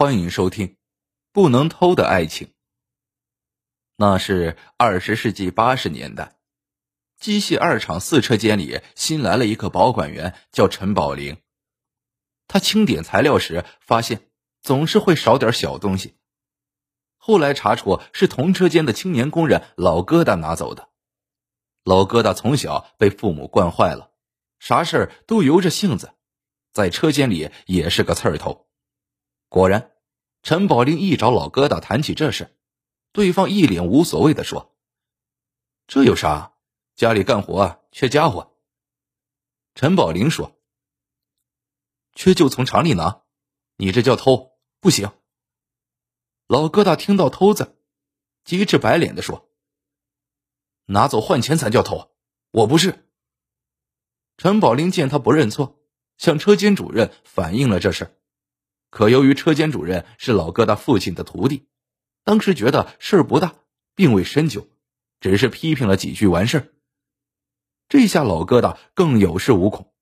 欢迎收听《不能偷的爱情》。那是二十世纪八十年代，机械二厂四车间里新来了一个保管员，叫陈宝林。他清点材料时，发现总是会少点小东西。后来查出是同车间的青年工人老疙瘩拿走的。老疙瘩从小被父母惯坏了，啥事儿都由着性子，在车间里也是个刺儿头。果然，陈宝林一找老疙瘩谈起这事，对方一脸无所谓的说：“这有啥？家里干活缺家伙。”陈宝林说：“缺就从厂里拿，你这叫偷，不行。”老疙瘩听到“偷”字，急赤白脸的说：“拿走换钱才叫偷，我不是。”陈宝林见他不认错，向车间主任反映了这事。可由于车间主任是老疙瘩父亲的徒弟，当时觉得事儿不大，并未深究，只是批评了几句完事儿。这下老疙瘩更有恃无恐，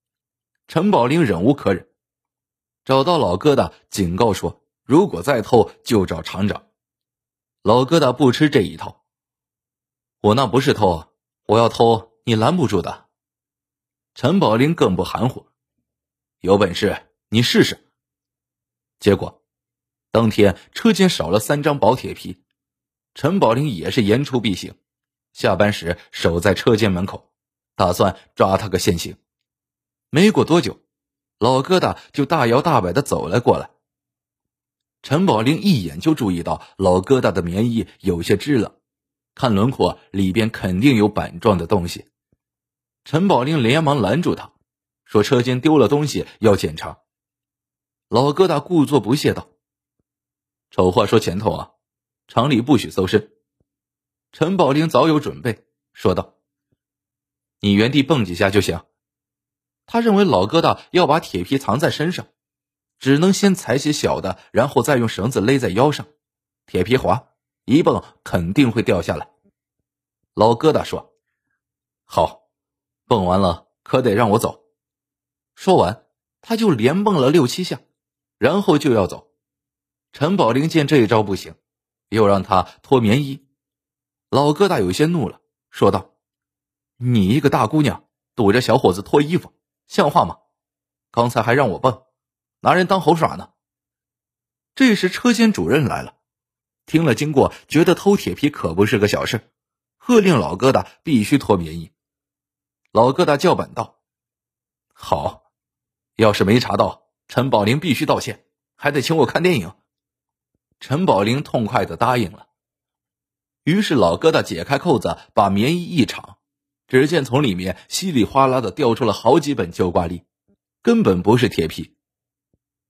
陈宝林忍无可忍，找到老疙瘩警告说：“如果再偷，就找厂长。”老疙瘩不吃这一套，我那不是偷，我要偷你拦不住的。陈宝林更不含糊，有本事你试试。结果，当天车间少了三张薄铁皮，陈宝林也是言出必行，下班时守在车间门口，打算抓他个现行。没过多久，老疙瘩就大摇大摆的走了过来。陈宝林一眼就注意到老疙瘩的棉衣有些支了，看轮廓里边肯定有板状的东西。陈宝林连忙拦住他，说：“车间丢了东西要检查。”老疙瘩故作不屑道：“丑话说前头啊，厂里不许搜身。”陈宝林早有准备，说道：“你原地蹦几下就行。”他认为老疙瘩要把铁皮藏在身上，只能先踩些小的，然后再用绳子勒在腰上。铁皮滑，一蹦肯定会掉下来。老疙瘩说：“好，蹦完了可得让我走。”说完，他就连蹦了六七下。然后就要走，陈宝林见这一招不行，又让他脱棉衣。老疙瘩有些怒了，说道：“你一个大姑娘堵着小伙子脱衣服，像话吗？刚才还让我蹦，拿人当猴耍呢。”这时车间主任来了，听了经过，觉得偷铁皮可不是个小事，喝令老疙瘩必须脱棉衣。老疙瘩叫板道：“好，要是没查到。”陈宝林必须道歉，还得请我看电影。陈宝林痛快的答应了。于是老疙瘩解开扣子，把棉衣一敞，只见从里面稀里哗啦的掉出了好几本旧挂历，根本不是铁皮。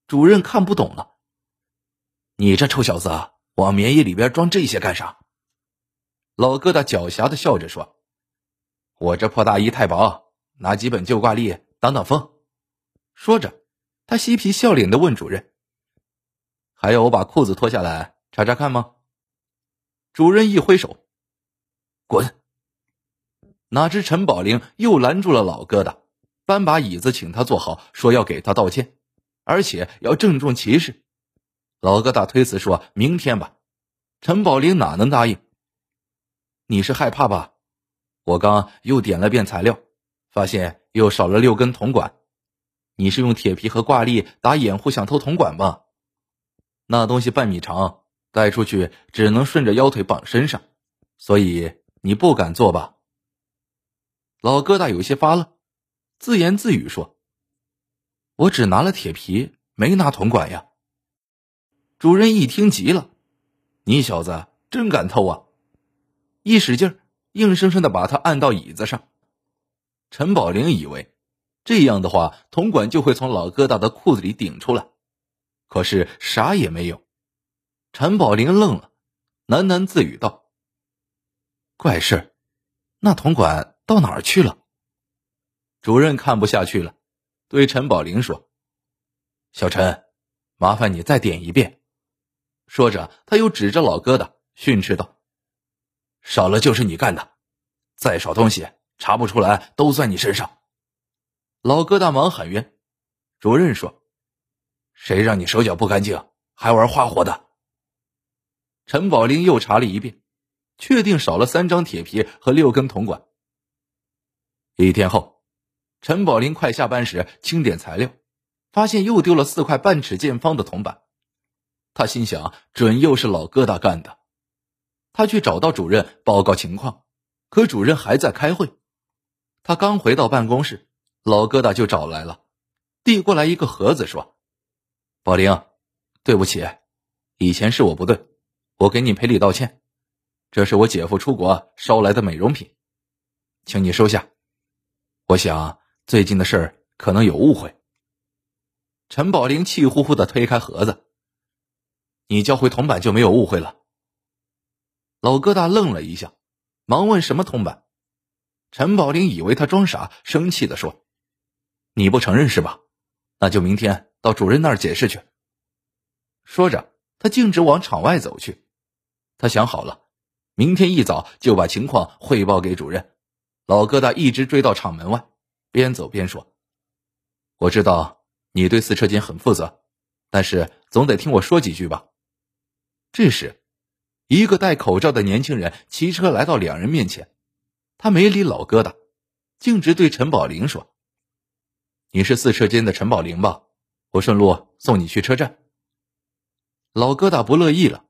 主任看不懂了：“你这臭小子，往棉衣里边装这些干啥？”老疙瘩狡黠的笑着说：“我这破大衣太薄，拿几本旧挂历挡挡风。”说着。他嬉皮笑脸的问主任：“还要我把裤子脱下来查查看吗？”主任一挥手：“滚！”哪知陈宝林又拦住了老疙瘩，搬把椅子请他坐好，说要给他道歉，而且要郑重其事。老疙瘩推辞说：“明天吧。”陈宝林哪能答应？你是害怕吧？我刚又点了遍材料，发现又少了六根铜管。你是用铁皮和挂历打掩护，想偷铜管吧？那东西半米长，带出去只能顺着腰腿绑身上，所以你不敢做吧？老疙瘩有些发愣，自言自语说：“我只拿了铁皮，没拿铜管呀。”主任一听急了：“你小子真敢偷啊！”一使劲，硬生生的把他按到椅子上。陈宝林以为。这样的话，铜管就会从老疙瘩的裤子里顶出来，可是啥也没有。陈宝林愣了，喃喃自语道：“怪事，那铜管到哪儿去了？”主任看不下去了，对陈宝林说：“小陈，麻烦你再点一遍。”说着，他又指着老疙瘩训斥道：“少了就是你干的，再少东西查不出来，都算你身上。”老疙瘩忙喊冤，主任说：“谁让你手脚不干净，还玩花活的。陈宝林又查了一遍，确定少了三张铁皮和六根铜管。一天后，陈宝林快下班时清点材料，发现又丢了四块半尺见方的铜板。他心想，准又是老疙瘩干的。他去找到主任报告情况，可主任还在开会。他刚回到办公室，老疙瘩就找来了，递过来一个盒子，说：“宝玲，对不起，以前是我不对，我给你赔礼道歉。这是我姐夫出国捎来的美容品，请你收下。我想最近的事儿可能有误会。”陈宝玲气呼呼的推开盒子：“你交回铜板就没有误会了。”老疙瘩愣了一下，忙问：“什么铜板？”陈宝林以为他装傻，生气的说：“你不承认是吧？那就明天到主任那儿解释去。”说着，他径直往场外走去。他想好了，明天一早就把情况汇报给主任。老疙瘩一直追到厂门外，边走边说：“我知道你对四车间很负责，但是总得听我说几句吧。”这时，一个戴口罩的年轻人骑车来到两人面前。他没理老疙瘩，径直对陈宝林说：“你是四车间的陈宝林吧？我顺路送你去车站。”老疙瘩不乐意了：“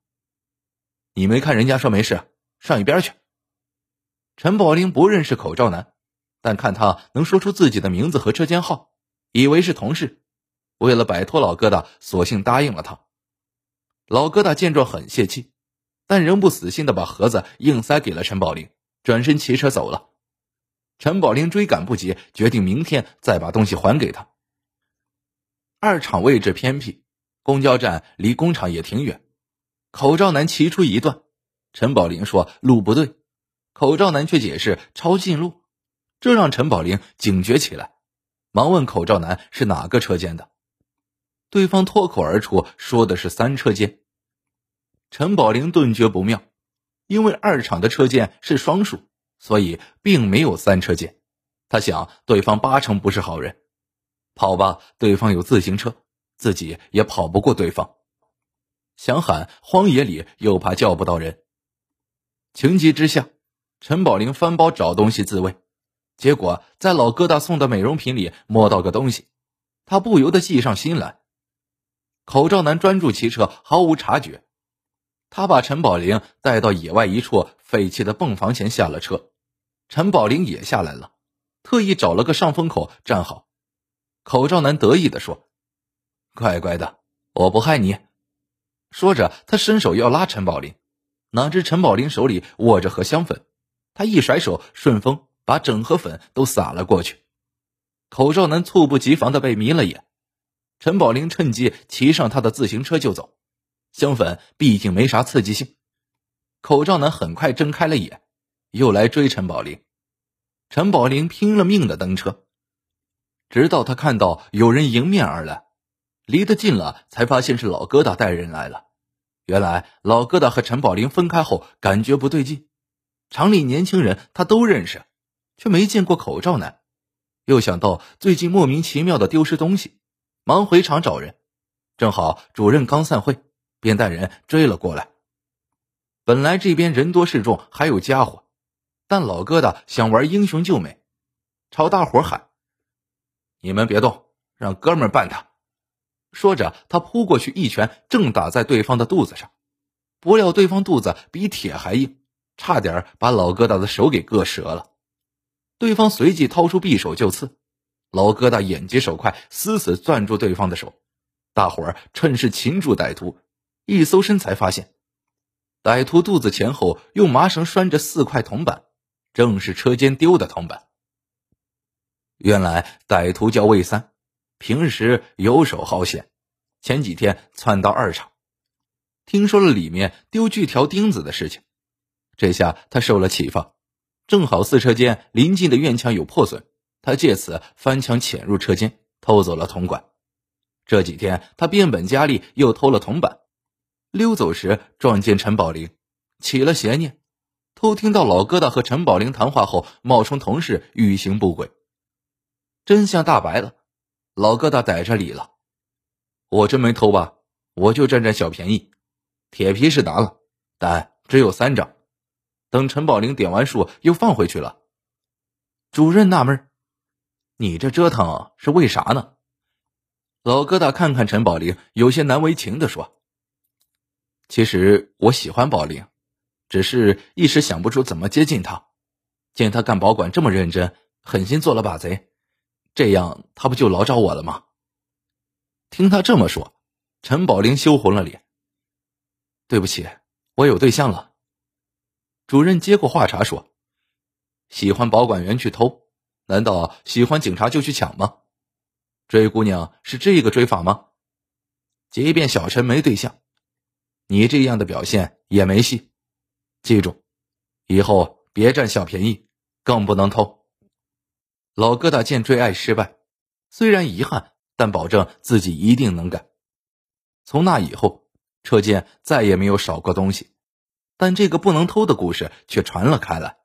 你没看人家说没事，上一边去。”陈宝林不认识口罩男，但看他能说出自己的名字和车间号，以为是同事。为了摆脱老疙瘩，索性答应了他。老疙瘩见状很泄气，但仍不死心的把盒子硬塞给了陈宝林。转身骑车走了，陈宝林追赶不及，决定明天再把东西还给他。二厂位置偏僻，公交站离工厂也挺远。口罩男骑出一段，陈宝林说路不对，口罩男却解释抄近路，这让陈宝林警觉起来，忙问口罩男是哪个车间的。对方脱口而出说的是三车间，陈宝林顿觉不妙。因为二厂的车间是双数，所以并没有三车间。他想，对方八成不是好人。跑吧，对方有自行车，自己也跑不过对方。想喊荒野里，又怕叫不到人。情急之下，陈宝林翻包找东西自卫，结果在老疙瘩送的美容品里摸到个东西，他不由得计上心来。口罩男专注骑车，毫无察觉。他把陈宝林带到野外一处废弃的泵房前下了车，陈宝林也下来了，特意找了个上风口站好。口罩男得意地说：“乖乖的，我不害你。”说着，他伸手要拉陈宝林，哪知陈宝林手里握着盒香粉，他一甩手，顺风把整盒粉都撒了过去。口罩男猝不及防的被迷了眼，陈宝林趁机骑上他的自行车就走。相反毕竟没啥刺激性，口罩男很快睁开了眼，又来追陈宝林。陈宝林拼了命的蹬车，直到他看到有人迎面而来，离得近了，才发现是老疙瘩带人来了。原来老疙瘩和陈宝林分开后，感觉不对劲，厂里年轻人他都认识，却没见过口罩男。又想到最近莫名其妙的丢失东西，忙回厂找人，正好主任刚散会。便带人追了过来。本来这边人多势众，还有家伙，但老疙瘩想玩英雄救美，朝大伙喊：“你们别动，让哥们办他。”说着，他扑过去，一拳正打在对方的肚子上。不料对方肚子比铁还硬，差点把老疙瘩的手给割折了。对方随即掏出匕首就刺，老疙瘩眼疾手快，死死攥住对方的手。大伙儿趁势擒住歹徒。一搜身才发现，歹徒肚子前后用麻绳拴着四块铜板，正是车间丢的铜板。原来歹徒叫魏三，平时游手好闲，前几天窜到二厂，听说了里面丢锯条钉子的事情，这下他受了启发。正好四车间临近的院墙有破损，他借此翻墙潜入车间，偷走了铜管。这几天他变本加厉，又偷了铜板。溜走时撞见陈宝林，起了邪念，偷听到老疙瘩和陈宝林谈话后，冒充同事欲行不轨。真相大白了，老疙瘩逮着理了。我真没偷吧？我就占占小便宜。铁皮是拿了，但只有三张。等陈宝林点完数，又放回去了。主任纳闷：“你这折腾是为啥呢？”老疙瘩看看陈宝林，有些难为情的说：“其实我喜欢宝林，只是一时想不出怎么接近他。见他干保管这么认真，狠心做了把贼，这样他不就老找我了吗？”听他这么说，陈宝林羞红了脸。对不起，我有对象了。主任接过话茬说：“喜欢保管员去偷，难道喜欢警察就去抢吗？追姑娘是这个追法吗？即便小陈没对象，你这样的表现也没戏。记住，以后别占小便宜，更不能偷。”老疙瘩见追爱失败，虽然遗憾，但保证自己一定能改。从那以后。车间再也没有少过东西，但这个不能偷的故事却传了开来。